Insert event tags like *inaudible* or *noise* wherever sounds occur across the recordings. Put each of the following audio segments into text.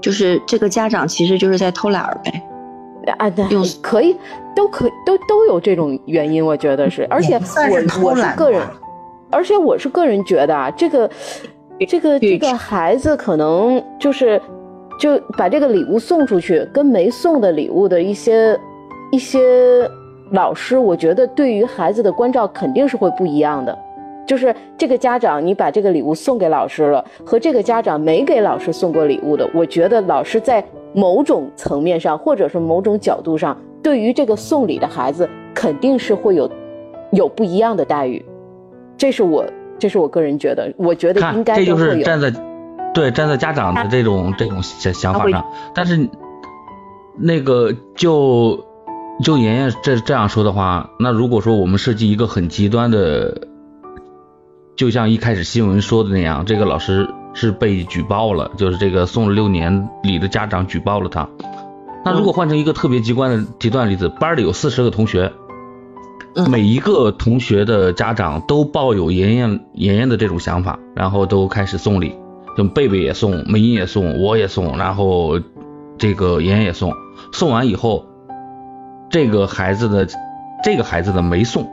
就是这个家长其实就是在偷懒儿呗。啊，对，可以，都可以，都都有这种原因，我觉得是，而且我我是个人，而且我是个人觉得啊，这个这个这个孩子可能就是就把这个礼物送出去，跟没送的礼物的一些一些老师，我觉得对于孩子的关照肯定是会不一样的。就是这个家长，你把这个礼物送给老师了，和这个家长没给老师送过礼物的，我觉得老师在。某种层面上，或者是某种角度上，对于这个送礼的孩子，肯定是会有有不一样的待遇。这是我，这是我个人觉得，我觉得应该这就是站在对站在家长的这种这种想想法上。但是那个就就妍妍这这样说的话，那如果说我们设计一个很极端的，就像一开始新闻说的那样，这个老师。是被举报了，就是这个送了六年礼的家长举报了他。那如果换成一个特别极端的极端例子，班里有四十个同学，每一个同学的家长都抱有妍妍妍妍的这种想法，然后都开始送礼，就贝贝也送，美英也送，我也送，然后这个妍妍也送。送完以后，这个孩子的这个孩子的没送。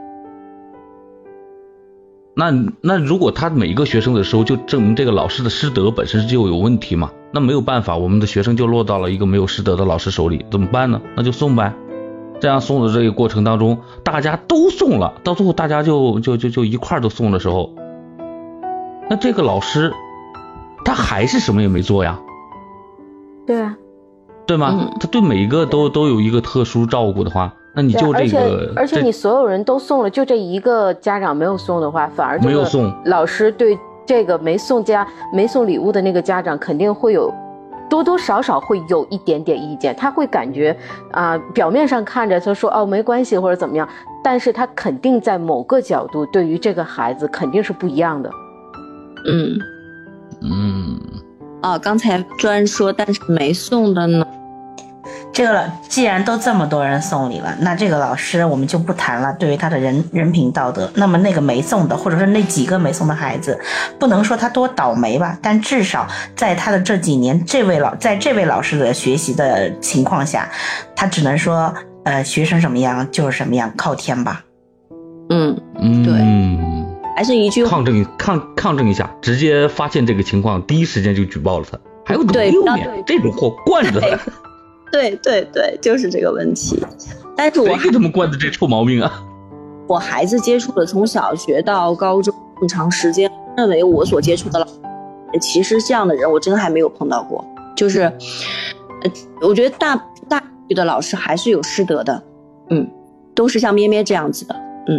那那如果他每一个学生的时候，就证明这个老师的师德本身就有问题嘛？那没有办法，我们的学生就落到了一个没有师德的老师手里，怎么办呢？那就送呗。这样送的这个过程当中，大家都送了，到最后大家就就就就一块都送的时候，那这个老师他还是什么也没做呀？对啊，对吗？他对每一个都都有一个特殊照顾的话。那你就这个，而且你所有人都送了，就这一个家长没有送的话，反而没有送。老师对这个没送家没送礼物的那个家长肯定会有多多少少会有一点点意见，他会感觉啊，表面上看着他说哦没关系或者怎么样，但是他肯定在某个角度对于这个孩子肯定是不一样的。嗯嗯，哦，刚才专说但是没送的呢。这个，既然都这么多人送礼了，那这个老师我们就不谈了。对于他的人人品道德，那么那个没送的，或者说那几个没送的孩子，不能说他多倒霉吧，但至少在他的这几年，这位老在这位老师的学习的情况下，他只能说，呃，学生什么样就是什么样，靠天吧。嗯嗯，对，还是一句抗争抗抗争一下，直接发现这个情况，第一时间就举报了他。还有六年，这种货惯着他。对对对，就是这个问题。但是我给他们惯的这臭毛病啊！我孩子接触了从小学到高中这么长时间，认为我所接触的老，其实这样的人我真的还没有碰到过。就是，呃，我觉得大大学的老师还是有师德的，嗯，都是像咩咩这样子的，嗯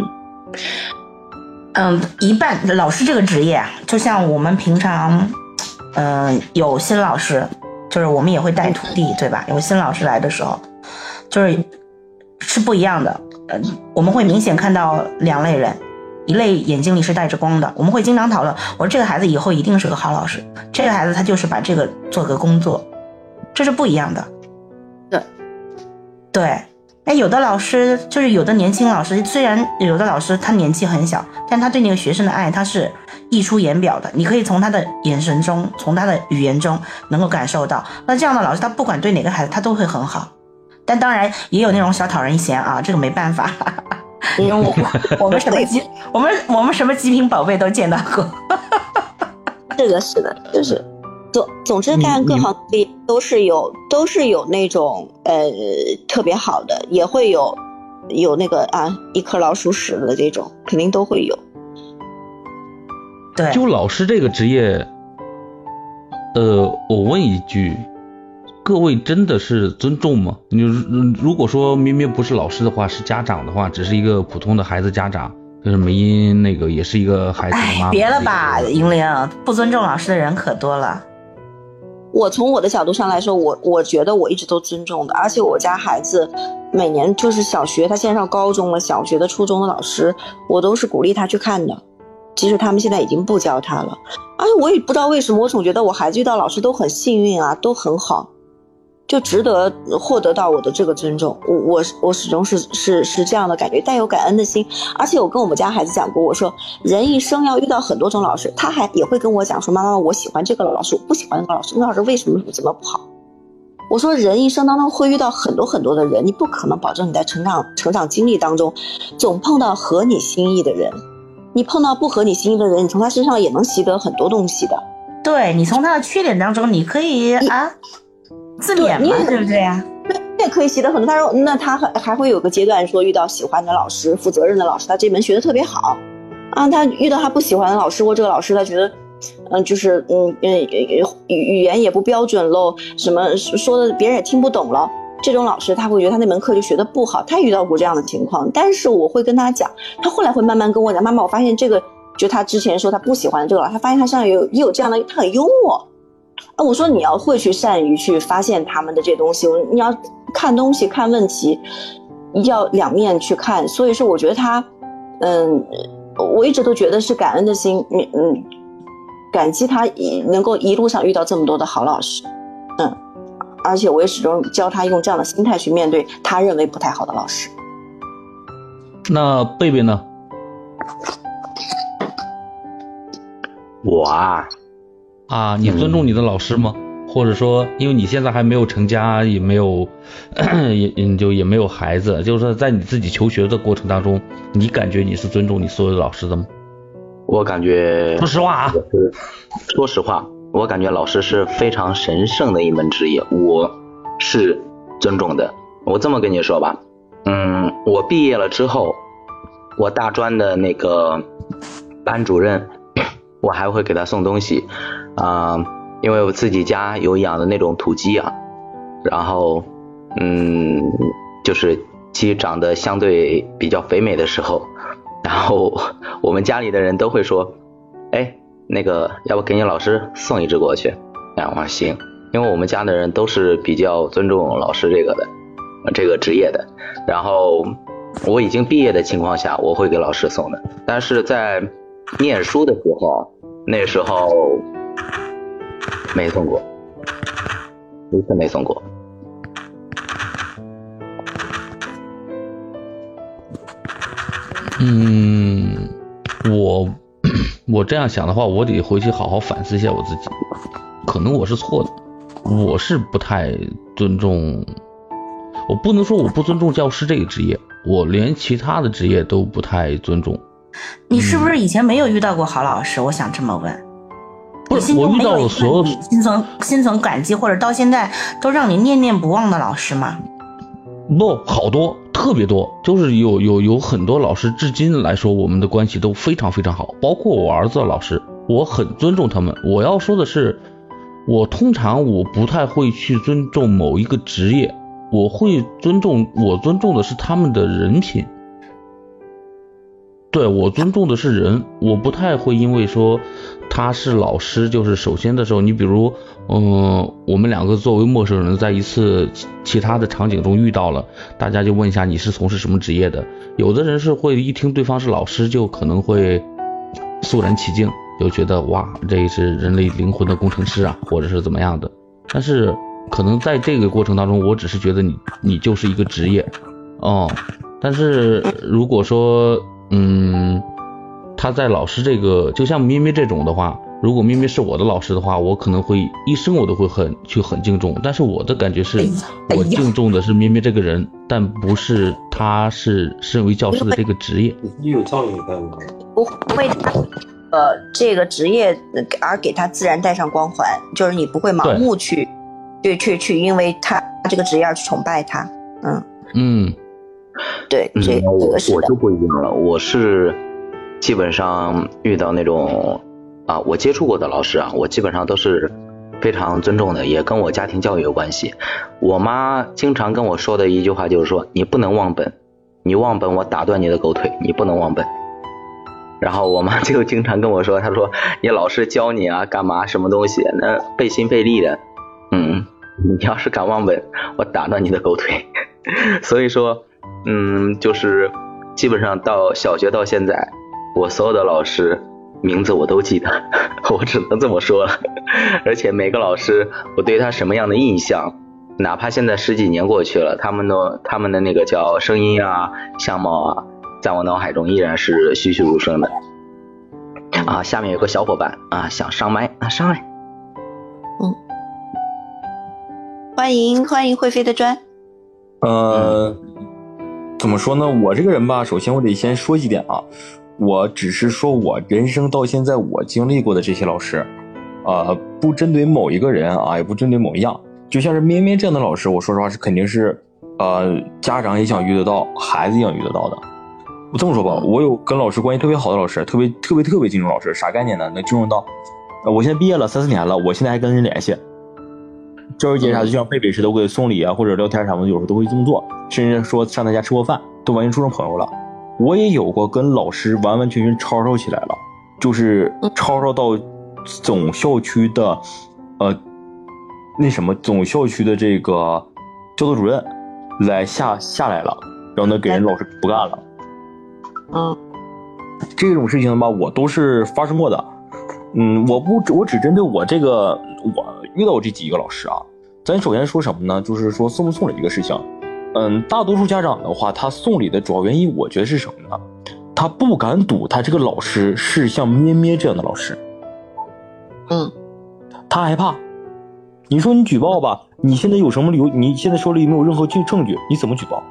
嗯，一半老师这个职业啊，就像我们平常，嗯，有新老师。就是我们也会带徒弟，对吧？有新老师来的时候，就是是不一样的。呃，我们会明显看到两类人，一类眼睛里是带着光的。我们会经常讨论，我说这个孩子以后一定是个好老师，这个孩子他就是把这个做个工作，这是不一样的。对，对。哎，有的老师就是有的年轻老师，虽然有的老师他年纪很小，但他对那个学生的爱他是溢出言表的。你可以从他的眼神中，从他的语言中能够感受到。那这样的老师，他不管对哪个孩子，他都会很好。但当然也有那种小讨人嫌啊，这个没办法。*laughs* 因为我 *laughs* 我们什么极我们我们什么极品宝贝都见到过。是的，是的，就是。总总之干各行各业都是有都是有那种呃特别好的，也会有有那个啊一颗老鼠屎的这种，肯定都会有。对，就老师这个职业，呃，我问一句，各位真的是尊重吗？你如果说明明不是老师的话，是家长的话，只是一个普通的孩子家长，就是梅英那个也是一个孩子的妈妈。别了吧，英玲，不尊重老师的人可多了。我从我的角度上来说，我我觉得我一直都尊重的，而且我家孩子每年就是小学，他现在上高中了，小学的、初中的老师，我都是鼓励他去看的，即使他们现在已经不教他了。而且我也不知道为什么，我总觉得我孩子遇到老师都很幸运啊，都很好。就值得获得到我的这个尊重，我我我始终是是是这样的感觉，带有感恩的心。而且我跟我们家孩子讲过，我说人一生要遇到很多种老师，他还也会跟我讲说，妈妈，我喜欢这个老师，我不喜欢那个老师，那老师为什么怎么不好？我说人一生当中会遇到很多很多的人，你不可能保证你在成长成长经历当中总碰到合你心意的人。你碰到不合你心意的人，你从他身上也能习得很多东西的。对你从他的缺点当中，你可以啊自勉嘛，对不对呀？你也可以习得很多。他说，那他还还会有个阶段，说遇到喜欢的老师、负责任的老师，他这门学的特别好啊。他遇到他不喜欢的老师或这个老师，他觉得，嗯，就是嗯嗯语语言也不标准喽，什么说的别人也听不懂了。这种老师他会觉得他那门课就学的不好，他遇到过这样的情况，但是我会跟他讲，他后来会慢慢跟我讲，妈妈，我发现这个就他之前说他不喜欢这个老师，他发现他身上有也有这样的，他很幽默，啊，我说你要会去善于去发现他们的这东西，你要看东西看问题要两面去看，所以说我觉得他，嗯，我一直都觉得是感恩的心，嗯嗯，感激他一能够一路上遇到这么多的好老师，嗯。而且我也始终教他用这样的心态去面对他认为不太好的老师。那贝贝呢？我啊，啊，你尊重你的老师吗？或者说，因为你现在还没有成家，也没有，*clears throat* 也也就也没有孩子，就是说在你自己求学的过程当中，你感觉你是尊重你所有的老师的吗？我感觉，说实话啊，说实话。我感觉老师是非常神圣的一门职业，我是尊重的。我这么跟你说吧，嗯，我毕业了之后，我大专的那个班主任，*coughs* 我还会给他送东西啊，因为我自己家有养的那种土鸡啊，然后嗯，就是鸡长得相对比较肥美的时候，然后我们家里的人都会说，哎。那个，要不给你老师送一只过去？哎，我说行，因为我们家的人都是比较尊重老师这个的，这个职业的。然后我已经毕业的情况下，我会给老师送的。但是在念书的时候，那时候没送过，一次没送过。嗯，我。我这样想的话，我得回去好好反思一下我自己，可能我是错的，我是不太尊重，我不能说我不尊重教师这个职业，我连其他的职业都不太尊重。你是不是以前没有遇到过好老师？我想这么问。不是，我遇到了所有心存心存感激，或者到现在都让你念念不忘的老师吗？不，好多。特别多，就是有有有很多老师，至今来说，我们的关系都非常非常好。包括我儿子的老师，我很尊重他们。我要说的是，我通常我不太会去尊重某一个职业，我会尊重我尊重的是他们的人品。对我尊重的是人，我不太会因为说他是老师，就是首先的时候，你比如，嗯，我们两个作为陌生人，在一次其他的场景中遇到了，大家就问一下你是从事什么职业的？有的人是会一听对方是老师，就可能会肃然起敬，就觉得哇，这是人类灵魂的工程师啊，或者是怎么样的。但是可能在这个过程当中，我只是觉得你你就是一个职业，哦，但是如果说。嗯，他在老师这个，就像咪咪这种的话，如果咪咪是我的老师的话，我可能会一生我都会很去很敬重。但是我的感觉是，我敬重的是咪咪这个人，但不是他是身为教师的这个职业。你有造诣在吗？不会，呃，这个职业而给他自然带上光环，就是你不会盲目去，对，去去，因为他这个职业而去崇拜他。嗯嗯。对，这个我我就不一样了。我是基本上遇到那种啊，我接触过的老师啊，我基本上都是非常尊重的，也跟我家庭教育有关系。我妈经常跟我说的一句话就是说，你不能忘本，你忘本我打断你的狗腿，你不能忘本。*laughs* 然后我妈就经常跟我说，她说你老师教你啊，干嘛什么东西，那费心费力的，嗯，*laughs* 你要是敢忘本，我打断你的狗腿。*laughs* 所以说。嗯，就是基本上到小学到现在，我所有的老师名字我都记得，我只能这么说了。而且每个老师，我对他什么样的印象，哪怕现在十几年过去了，他们的他们的那个叫声音啊、相貌啊，在我脑海中依然是栩栩如生的。啊，下面有个小伙伴啊，想上麦啊，上来。嗯欢迎欢迎会飞的砖。呃，怎么说呢？我这个人吧，首先我得先说几点啊。我只是说我人生到现在我经历过的这些老师，呃，不针对某一个人啊，也不针对某一样。就像是咩咩这样的老师，我说实话是肯定是，呃，家长也想遇得到，孩子也想遇得到的。我这么说吧，我有跟老师关系特别好的老师，特别特别特别敬重老师，啥概念呢？能敬重到，我现在毕业了三四年了，我现在还跟人联系。教师节啥，就像贝贝似的，我给送礼啊，或者聊天什么的，有时候都会这么做，甚至说上他家吃过饭，都完全处成朋友了。我也有过跟老师完完全全吵吵起来了，就是吵吵到总校区的，呃，那什么总校区的这个教导主任来下下来了，然后呢给人老师不干了。嗯，这种事情吧，我都是发生过的。嗯，我不我只针对我这个我遇到这几个老师啊。咱首先说什么呢？就是说送不送礼这个事情。嗯，大多数家长的话，他送礼的主要原因，我觉得是什么呢？他不敢赌他这个老师是像咩咩这样的老师。嗯，他害怕。你说你举报吧，你现在有什么理由？你现在手里没有任何证证据，你怎么举报？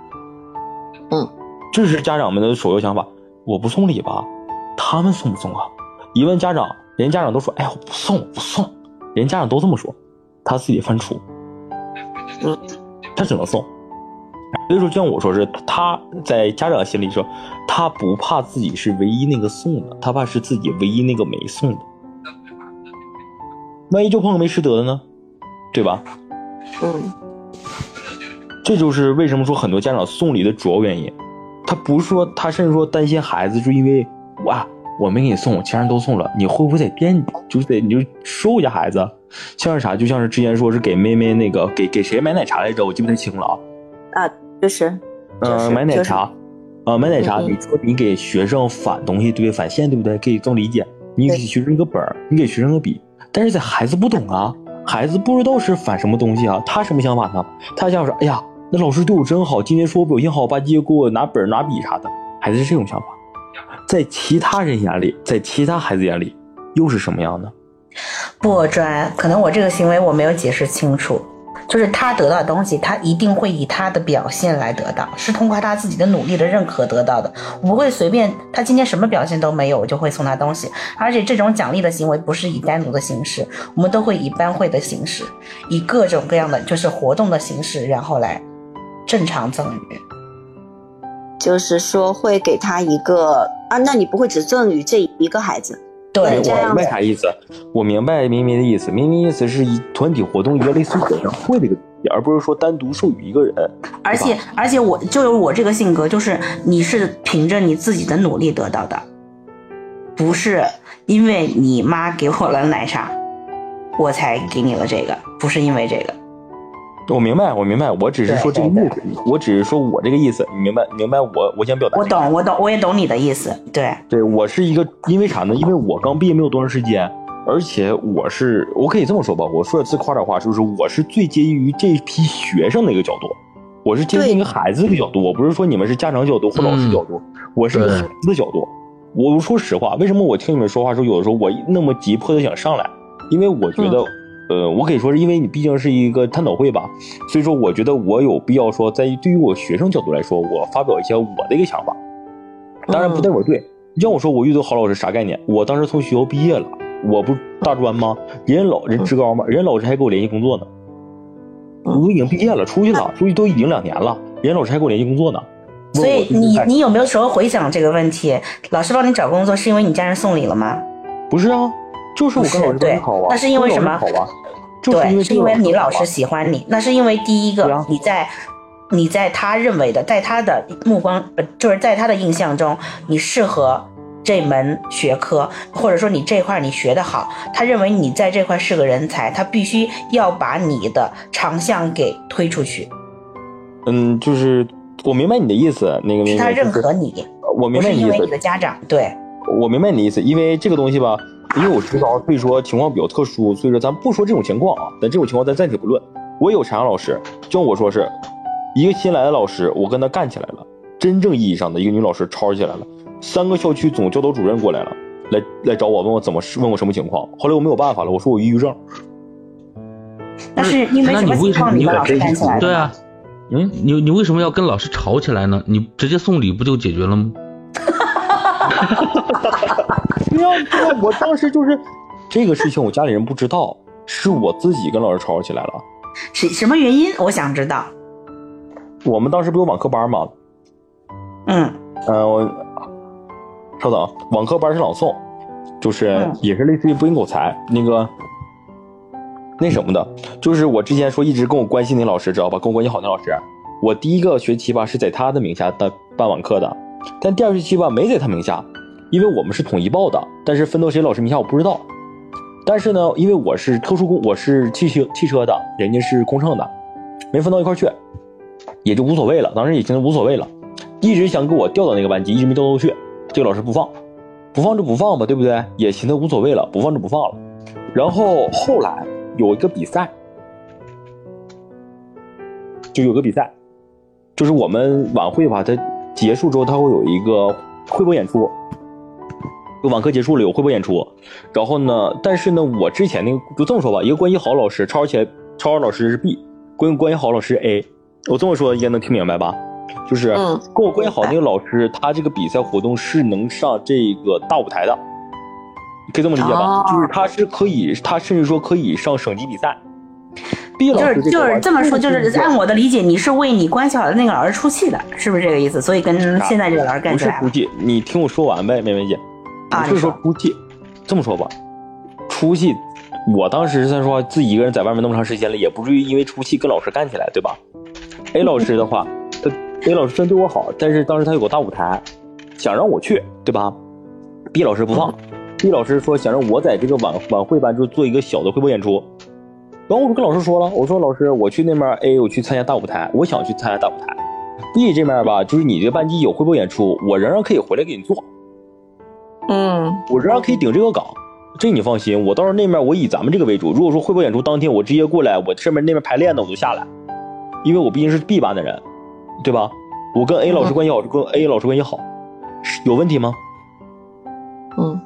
嗯，这是家长们的首要想法。我不送礼吧，他们送不送啊？一问家长，连家长都说：“哎呀，我不送，不送。”连家长都这么说，他自己犯怵。嗯，他只能送。所以说，就像我说是，他在家长心里说，他不怕自己是唯一那个送的，他怕是自己唯一那个没送的。万一就碰个没师德的呢，对吧？嗯，这就是为什么说很多家长送礼的主要原因。他不是说他甚至说担心孩子，就因为哇，我没给你送，其他人都送了，你会不会得惦记？就得你就收一下孩子，像是啥？就像是之前说是给妹妹那个给给谁买奶茶来着？我记不太清了啊。啊，就是，嗯，买奶茶，啊，买奶茶。你说你给学生返东西，对不对？返现，对不对？可以这么理解。你给学生一个本儿，你给学生个笔，但是在孩子不懂啊，孩子不知道是返什么东西啊，他什么想法呢？他想说，哎呀，那老师对我真好，今天说我表现好，吧唧给我拿本拿笔啥的，孩子是这种想法。在其他人眼里，在其他孩子眼里，又是什么样呢？不专，可能我这个行为我没有解释清楚。就是他得到的东西，他一定会以他的表现来得到，是通过他自己的努力的认可得到的。我不会随便他今天什么表现都没有，我就会送他东西。而且这种奖励的行为不是以单独的形式，我们都会以班会的形式，以各种各样的就是活动的形式，然后来正常赠予。就是说会给他一个啊，那你不会只赠予这一个孩子？对，我明白啥意思？我明白咪咪的意思。咪咪意思是一团体活动一个类似于演唱会的一个，而不是说单独授予一个人。而且而且我就有我这个性格，就是你是凭着你自己的努力得到的，不是因为你妈给我了奶茶，我才给你了这个，不是因为这个。我明白，我明白，我只是说这个意思，我只是说我这个意思，你明白？明白我我想表达。我懂，我懂，我也懂你的意思。对，对我是一个，因为啥呢？因为我刚毕业没有多长时间，而且我是，我可以这么说吧，我说的自夸点话，就是我是最接近于这批学生的一个角度，我是接近一个孩子的角度，我不是说你们是家长角度或老师角度，我是一个孩子的角度。我说实话，为什么我听你们说话时候，有的时候我那么急迫的想上来？因为我觉得。呃，我可以说是因为你毕竟是一个探讨会吧，所以说我觉得我有必要说，在对于我学生角度来说，我发表一些我的一个想法。当然不代表对。你像我说我遇到好老师啥概念？我当时从学校毕业了，我不大专吗？人家老人职高吗？人家老师还给我联系工作呢。我都已经毕业了，出去了，出去都已经两年了，人家老师还给我联系工作呢。所以你你有没有时候回想这个问题？老师帮你找工作是因为你家人送礼了吗？不是啊。就是我跟老师关系好啊，那是因为什么？对，是因为你老师喜欢你。那是因为第一个，你在你在他认为的，在他的目光，就是在他的印象中，你适合这门学科，或者说你这块你学得好，他认为你在这块是个人才，他必须要把你的长项给推出去。嗯，就是我明白你的意思，那个是他认可你，我明白你的意思。因为你的家长，对，我明白你的意思，因为这个东西吧。因为我知道，所以说情况比较特殊，所以说咱不说这种情况啊。但这种情况咱暂且不论。我有产阳老师，就我说是一个新来的老师，我跟他干起来了，真正意义上的一个女老师吵起来了。三个校区总教导主任过来了，来来找我，问我怎么问我什么情况。后来我没有办法了，我说我抑郁症。那是因为什么情况你跟老师干起来的？对啊，嗯，你你为什么要跟老师吵起来呢？你直接送礼不就解决了吗？*laughs* 对我当时就是这个事情，我家里人不知道，是我自己跟老师吵吵起来了。是什么原因？我想知道。我们当时不有网课班吗？嗯，呃，我稍等，网课班是朗诵，就是也是类似于播音口才那个那什么的，就是我之前说一直跟我关系那老师知道吧？跟我关系好那老师，我第一个学期吧是在他的名下的办网课的，但第二学期吧没在他名下，因为我们是统一报的，但是分到谁老师名下我不知道。但是呢，因为我是特殊工，我是汽车汽车的，人家是工程的，没分到一块去。也就无所谓了，当时已经无所谓了，一直想给我调到那个班级，一直没调到去。这个老师不放，不放就不放吧，对不对？也寻思无所谓了，不放就不放了。然后后来有一个比赛，就有个比赛，就是我们晚会吧，它结束之后，它会有一个汇播演出。就晚课结束了，有汇报演出。然后呢，但是呢，我之前那个就这么说吧，一个关系好老师，超起来，超老师是 B，关关系好老师 A。我这么说应该能听明白吧？就是跟我关系好那个老师，他这个比赛活动是能上这个大舞台的，可以这么理解吧？就是他是可以，他甚至说可以上省级比赛。毕老师就是就是这么说，就是按我的理解，你是为你关系好的那个老师出气的，是不是这个意思？所以跟现在这个老师干起来。不是出气，你听我说完呗，妹妹姐。啊，不是说出气，这么说吧，出气，我当时虽然说自己一个人在外面那么长时间了，也不至于因为出气跟老师干起来，对吧？A 老师的话，他 A 老师真对我好，但是当时他有个大舞台，想让我去，对吧？B 老师不放，B 老师说想让我在这个晚晚会班就做一个小的汇报演出，然后我就跟老师说了，我说老师，我去那边 A，我去参加大舞台，我想去参加大舞台。B 这面吧，就是你这个班级有汇报演出，我仍然可以回来给你做，嗯，我仍然可以顶这个岗，这你放心，我到时候那面我以咱们这个为主，如果说汇报演出当天我直接过来，我上面那边排练的，我就下来。因为我毕竟是 B 班的人，对吧？我跟 A 老师关系好，跟 A 老师关系好，有问题吗？嗯，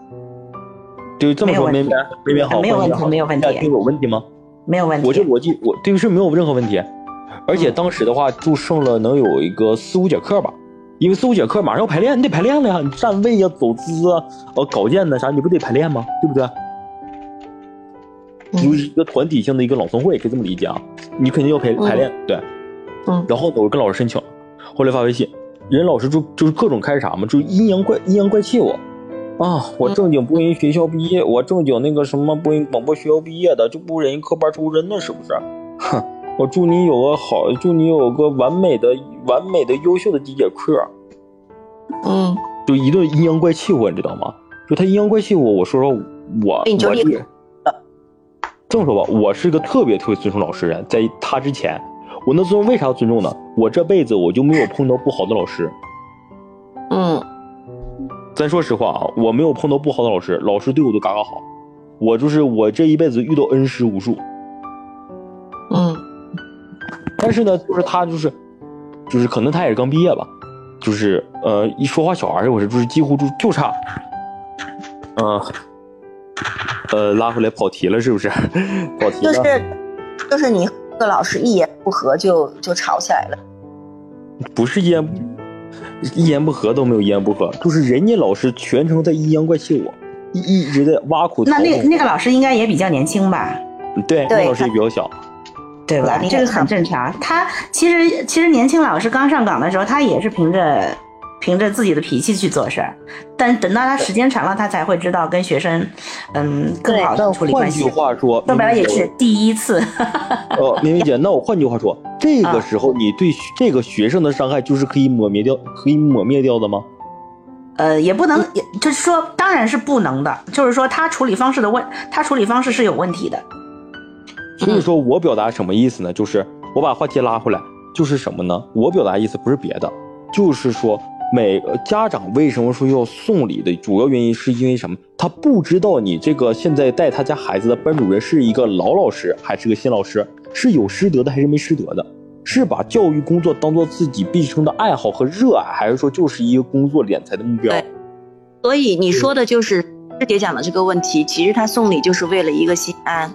就这么说，明白明白好，没有问题，没有问题，有问题吗？没有问题。我这逻辑，我对于是没有任何问题，而且当时的话就剩了能有一个四五节课吧，因为四五节课马上要排练，你得排练了呀，你站位呀、走姿啊、呃稿件呢啥，你不得排练吗？对不对？就是一个团体性的一个朗诵会，可以这么理解啊。你肯定要排排练，对，嗯。然后我跟老师申请，后来发微信，人老师就就是各种开啥嘛，就阴阳怪阴阳怪气我，啊，我正经播音学校毕业，我正经那个什么播音广播学校毕业的，就不忍心科班出身的，是不是？哼，我祝你有个好，祝你有个完美的、完美的、优秀的几节课。嗯，就一顿阴阳怪气我，你知道吗？就他阴阳怪气我，我说说我我是。这么说吧，我是个特别特别尊重老师人，在他之前，我那尊重为啥要尊重呢？我这辈子我就没有碰到不好的老师。嗯，咱说实话啊，我没有碰到不好的老师，老师对我都嘎嘎好。我就是我这一辈子遇到恩师无数。嗯，但是呢，就是他就是，就是可能他也是刚毕业吧，就是呃一说话小孩我是就是几乎就就差，嗯。呃，拉回来跑题了，是不是？*laughs* 跑题了。就是，就是你和老师一言不合就就吵起来了。不是一言一言不合都没有一言不合，就是人家老师全程在阴阳怪气我，一一直在挖苦。那那那个老师应该也比较年轻吧？对，那老师也比较小，对吧？这个很正常。他其实其实年轻老师刚上岗的时候，他也是凭着。凭着自己的脾气去做事儿，但等到他时间长了，他才会知道跟学生，嗯，更好的处理关系。换句话说，说白了也是第一次。*laughs* 哦，明明姐，那我换句话说，*laughs* 这个时候你对这个学生的伤害就是可以抹灭掉，可以抹灭掉的吗？呃，也不能，也就是说，当然是不能的。就是说，他处理方式的问，他处理方式是有问题的。所以说我表达什么意思呢？就是我把话题拉回来，就是什么呢？我表达意思不是别的，就是说。每个家长为什么说要送礼的主要原因，是因为什么？他不知道你这个现在带他家孩子的班主任是一个老老师还是个新老师，是有师德的还是没师德的？是把教育工作当做自己毕生的爱好和热爱，还是说就是一个工作敛财的目标？所以你说的就是师姐讲的这个问题。其实他送礼就是为了一个心安。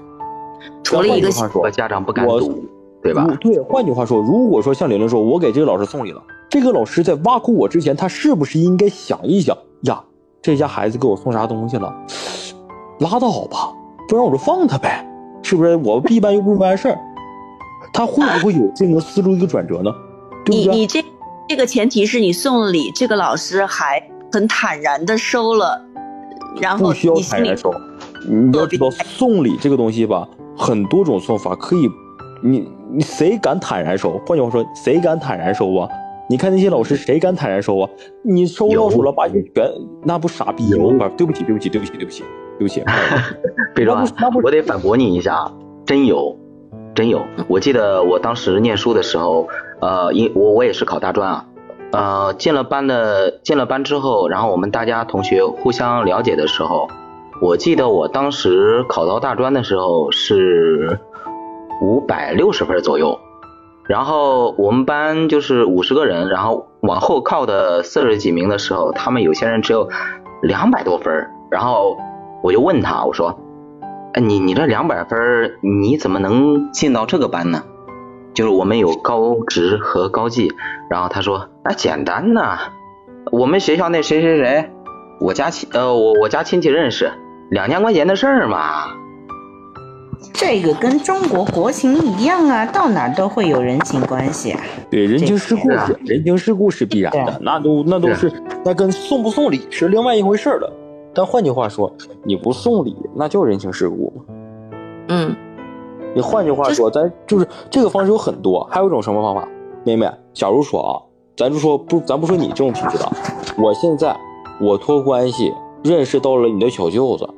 除了一个话说，家长不敢赌，对吧？对，换句话说，如果说像玲玲说，我给这个老师送礼了，这个老师在挖苦我之前，他是不是应该想一想呀？这家孩子给我送啥东西了？拉倒吧，不然我就放他呗，是不是？我闭班又不是完事儿，他会不会有这个思路一个转折呢？你你这这个前提是你送了礼，这个老师还很坦然的收了，然后不需要坦然收。你要知道送礼这个东西吧，很多种算法可以，你你谁敢坦然收？换句话说，谁敢坦然收啊？你看那些老师谁敢坦然收啊？你收到手了，把你全那不傻逼吗？对不起，对不起，对不起，对不起。对不起，非常，*laughs* 我得反驳你一下，真有，真有。我记得我当时念书的时候，呃，因我我也是考大专啊，呃，进了班的进了班之后，然后我们大家同学互相了解的时候，我记得我当时考到大专的时候是五百六十分左右，然后我们班就是五十个人，然后往后靠的四十几名的时候，他们有些人只有两百多分，然后。我就问他，我说，哎，你你这两百分，你怎么能进到这个班呢？就是我们有高职和高技，然后他说，那，简单呐，我们学校那谁谁谁，我家亲呃我我家亲戚认识，两千块钱的事儿嘛。这个跟中国国情一样啊，到哪都会有人情关系啊。对，人情世故是人情世故是必然的，那都那都是那跟送不送礼是另外一回事了。但换句话说，你不送礼，那叫人情世故吗？嗯，你换句话说，咱就是这个方式有很多，还有一种什么方法？妹妹，假如说啊，咱就说不，咱不说你这种品质的，我现在我托关系认识到了你的小舅子，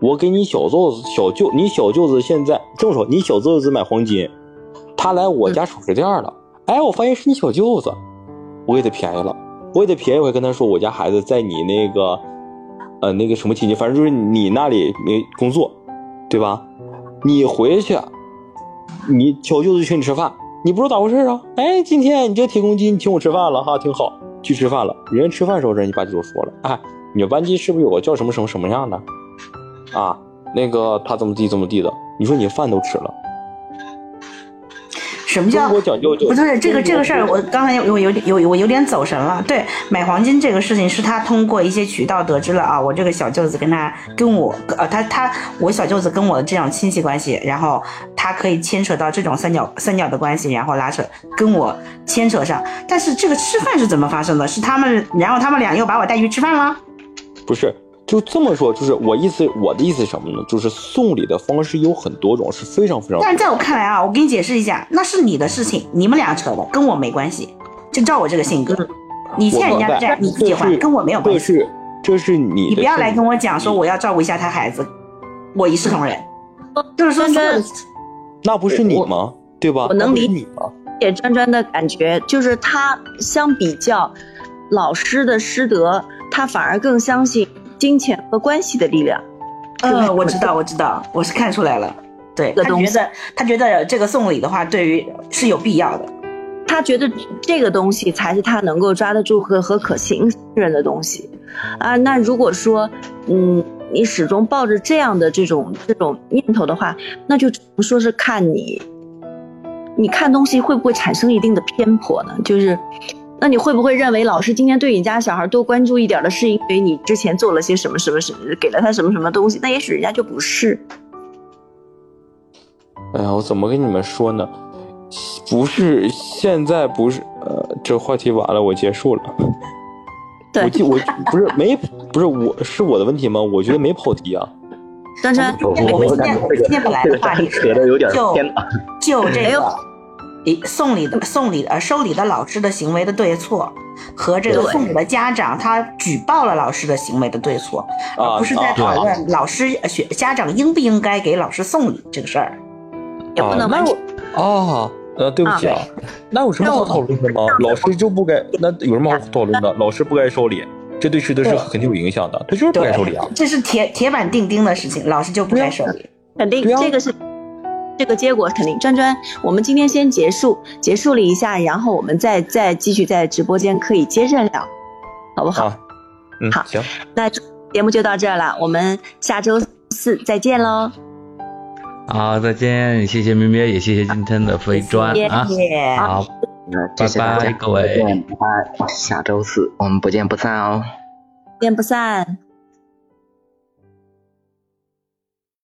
我给你小舅子小舅，你小舅子现在这么说，你小舅子买黄金，他来我家首饰店了，哎，我发现是你小舅子，我给他便宜了，我给他便宜，我还跟他说我家孩子在你那个。呃，那个什么亲戚，反正就是你那里没工作，对吧？你回去，你小舅子请你吃饭，你不知道咋回事啊？哎，今天你这铁公鸡，你请我吃饭了哈，挺好，去吃饭了。人家吃饭时候，人家吧唧就说了，哎，你们班级是不是有个叫什么什么什么样的？啊，那个他怎么地怎么地的？你说你饭都吃了。什么叫不是这个这个事儿？我刚才我有点有我有点走神了。对，买黄金这个事情是他通过一些渠道得知了啊，我这个小舅子跟他跟我呃他他我小舅子跟我的这种亲戚关系，然后他可以牵扯到这种三角三角的关系，然后拉扯跟我牵扯上。但是这个吃饭是怎么发生的？是他们然后他们俩又把我带去吃饭了？不是。就这么说，就是我意思，我的意思是什么呢？就是送礼的方式有很多种，是非常非常。但是在我看来啊，我给你解释一下，那是你的事情，你们俩扯的，跟我没关系。就照我这个性格，你欠人家的债你自己还，跟我没有关系。这是这是你。你不要来跟我讲说我要照顾一下他孩子，我一视同仁。就是说，那不是你吗？对吧？我能理解专专的感觉，就是他相比较老师的师德，他反而更相信。金钱和关系的力量，呃，我知道，我知道，我是看出来了。对他觉得，他觉得这个送礼的话，对于是有必要的。他觉得这个东西才是他能够抓得住和和可信任的东西啊。那如果说，嗯，你始终抱着这样的这种这种念头的话，那就只能说是看你，你看东西会不会产生一定的偏颇呢？就是。那你会不会认为老师今天对你家小孩多关注一点的是因为你之前做了些什么什么什么，给了他什么什么东西？那也许人家就不是。哎呀，我怎么跟你们说呢？不是，现在不是，呃，这话题完了，我结束了。对，我记我不是没不是我是我的问题吗？我觉得没跑题啊。张真，我们今天今天本来的话题扯的有点偏了，就这个。礼送礼的送礼呃收礼的老师的行为的对错，和这个送礼的家长他举报了老师的行为的对错，而不是在讨论老师学家长应不应该给老师送礼这个事儿。也不能那我啊呃对不起啊，那有什么好讨论的吗？老师就不该那有什么好讨论的？老师不该收礼，这对师德是肯定有影响的，他就是不该收礼啊。这是铁铁板钉钉的事情，老师就不该收礼，肯定这个是。这个结果肯定，专专，我们今天先结束，结束了一下，然后我们再再继续在直播间可以接着聊，好不好？嗯，好，行，那节目就到这儿了，我们下周四再见喽。好，再见，谢谢咩咩，也谢谢今天的飞砖啊，好，拜拜，各位，拜拜，下周四我们不见不散哦，不见不散。